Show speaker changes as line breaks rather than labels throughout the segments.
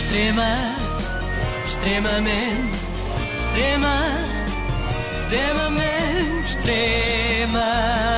Extrema, extremamente, extrema, extremamente, extremamente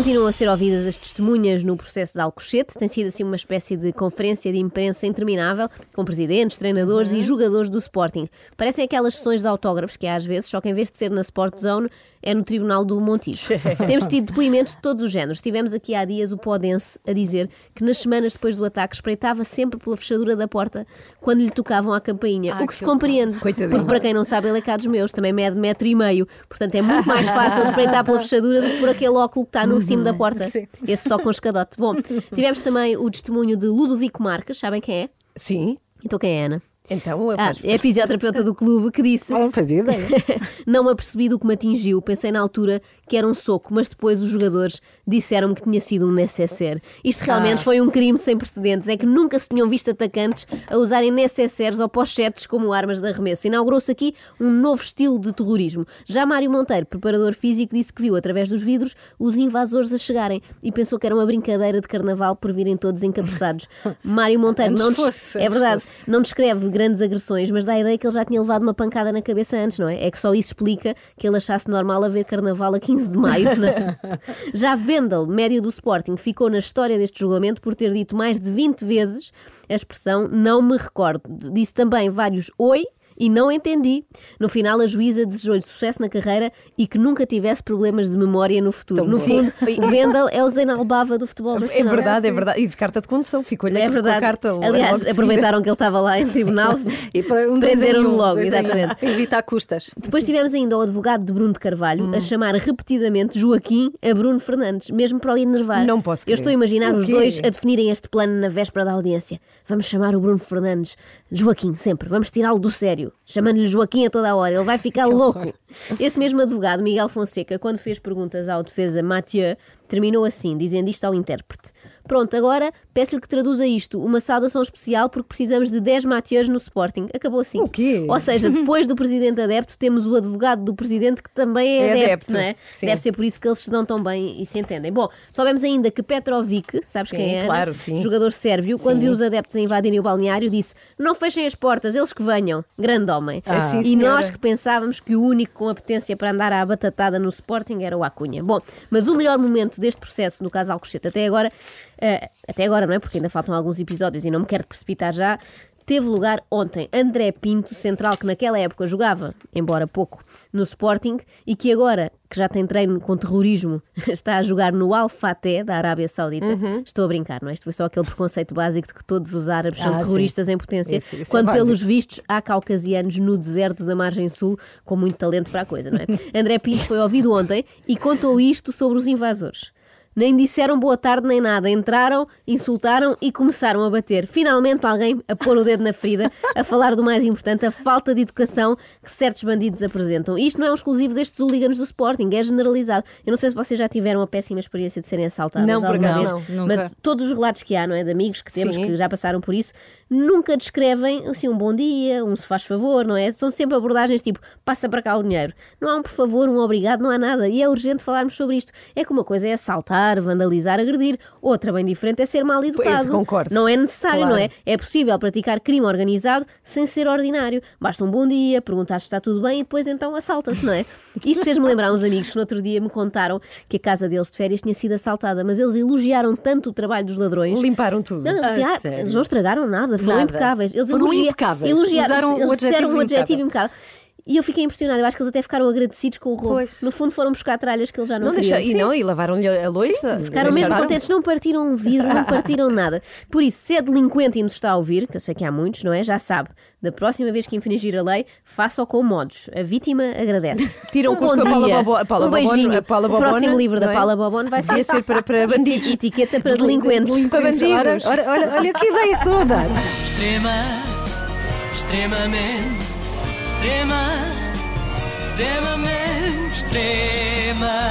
continuam a ser ouvidas as testemunhas no processo de Alcochete. Tem sido assim uma espécie de conferência de imprensa interminável, com presidentes, treinadores e jogadores do Sporting. Parecem aquelas sessões de autógrafos que há às vezes, só que em vez de ser na Sport Zone, é no Tribunal do Montijo. Temos tido depoimentos de todos os géneros. Tivemos aqui há dias o Podense a dizer que nas semanas depois do ataque espreitava sempre pela fechadura da porta quando lhe tocavam a campainha. o que se compreende.
Coitadinho.
Porque para quem não sabe, ele é cá dos meus, também mede metro e meio. Portanto, é muito mais fácil espreitar pela fechadura do que por aquele óculo que está no cimo da porta.
Sim.
Esse só com escadote. Bom, tivemos também o testemunho de Ludovico Marques, sabem quem é?
Sim.
Então quem é, Ana?
Então,
Ah,
faz,
é a fisioterapeuta do clube que disse
não fazia ideia.
não me apercebi do que me atingiu. Pensei na altura que era um soco, mas depois os jogadores disseram-me que tinha sido um necessaire. Isto realmente
Ah.
foi um crime sem precedentes. É que nunca se tinham visto atacantes a usarem necessaires ou pochetes como armas de arremesso. Inaugurou-se aqui um novo estilo de terrorismo. Já Mário Monteiro, preparador físico, disse que viu através dos vidros os invasores a chegarem e pensou que era uma brincadeira de carnaval por virem todos encapuçados. Mário Monteiro
Antes
não
fosse,
é verdade,
fosse.
não descreve grandes agressões, mas dá a ideia que ele já tinha levado uma pancada na cabeça antes, não é? É que só isso explica que ele achasse normal haver carnaval a 15 de maio. não é? Já Vendel, médio do Sporting, ficou na história deste julgamento por ter dito mais de 20 vezes a expressão não me recordo. Disse também vários oi. E não entendi. No final, a juíza desejou-lhe sucesso na carreira e que nunca tivesse problemas de memória no futuro.
Tão
no fundo, o Vendel é o Zenalbava do futebol
É
nacional.
verdade, é verdade. E de carta de condução, ficou-lhe
É
a carta.
Aliás, aproveitaram que ele estava lá em tribunal.
E para um
Prenderam-no logo, exatamente.
Evitar custas.
Depois tivemos ainda o advogado de Bruno de Carvalho
Hum.
a chamar repetidamente Joaquim a Bruno Fernandes, mesmo para o enervar.
Não posso
Eu
crer.
estou a imaginar os dois a definirem este plano na véspera da audiência. Vamos chamar o Bruno Fernandes Joaquim, sempre. Vamos tirá-lo do sério, chamando-lhe Joaquim a toda a hora. Ele vai ficar louco. Esse mesmo advogado, Miguel Fonseca, quando fez perguntas ao defesa Mathieu, terminou assim, dizendo isto ao intérprete. Pronto, agora peço-lhe que traduza isto. Uma saudação especial porque precisamos de 10 Mathieu's no Sporting. Acabou assim.
O quê?
Ou seja, depois do presidente adepto, temos o advogado do presidente que também é,
É
adepto,
adepto,
não é?
sim.
Deve ser por isso que eles se dão tão bem e se entendem. Bom, soubemos ainda que Petrovic, sabes
Sim,
quem é?
Claro, sim.
Jogador sérvio, quando viu os adeptos a invadirem o balneário, disse: Não fechem as portas, eles que venham. Grande homem.
Ah, sim,
e
senhora.
nós que pensávamos que o único com apetência para andar à batatada no Sporting era o Acunha. Bom, mas o melhor momento deste processo no caso Alcochete até agora, até agora não é? Porque ainda faltam alguns episódios e não me quero precipitar já. Teve lugar ontem André Pinto, central que naquela época jogava, embora pouco, no Sporting e que agora, que já tem treino com terrorismo, está a jogar no Al Fateh da Arábia Saudita.
Uhum.
Estou a brincar, não é? Isto foi só aquele preconceito básico de que todos os árabes são
Ah, sim.
terroristas em potência,
Isso- isso é
quando pelos
básico.
vistos há caucasianos no deserto da margem sul com muito talento para a coisa, não é? André Pinto foi ouvido ontem e contou isto sobre os invasores. Nem disseram boa tarde nem nada. Entraram, insultaram e começaram a bater. Finalmente alguém a pôr o dedo na ferida, a falar do mais importante, a falta de educação que certos bandidos apresentam. E isto não é um exclusivo destes hooligans do Sporting, é generalizado. Eu não sei se vocês já tiveram a péssima experiência de serem assaltados
Não, por
alguma vez,
não,
mas
nunca.
todos os relatos que há, não é? De amigos que temos
Sim.
que já passaram por isso, nunca descrevem assim um bom dia, um se faz favor, não é? São sempre abordagens tipo passa para cá o dinheiro. Não há um por favor, um obrigado, não há nada. E é urgente falarmos sobre isto. É que uma coisa é assaltar, vandalizar, agredir, outra bem diferente é ser mal educado.
concordo.
Não é necessário,
Claro.
não é? É possível praticar crime organizado sem ser ordinário. Basta um bom dia, perguntar se está tudo bem e depois então assalta-se, não é? Isto fez-me lembrar uns amigos que no outro dia me contaram que a casa deles de férias tinha sido assaltada, mas eles elogiaram tanto o trabalho dos ladrões.
Limparam tudo.
Não, eles, "Ah, eles não estragaram nada, foram
Nada.
impecáveis. Eles
Foram
elogia-
impecáveis.
elogiaram-
Usaram o
eles
adjetivo
o adjetivo
impecável.
impecável. E eu fiquei impressionada, eu acho que eles até ficaram agradecidos com o roubo.
Pois.
No fundo foram buscar tralhas que eles já não,
Não
queriam.
deixa, e não, e lavaram-lhe a louça.
Ficaram mesmo contentes, não partiram um vidro, não partiram nada. Por isso, se é delinquente e nos está a ouvir, que eu sei que há muitos, não é? Já sabe, da próxima vez que infringir a lei, faça-o com modos. A vítima agradece.
Tiram
um bom
a Paula
dia,
Bobo- a Paula
um
Bobona-
beijinho.
a Paula
o próximo
Bobona,
livro da
é?
Paula Bobona vai ser
ser para, para bandidos.
etiqueta para delinquentes.
Para bandidos.
Ora, olha, olha que ideia toda.
Extrema, extremamente, extrema, extremamente, desagradável.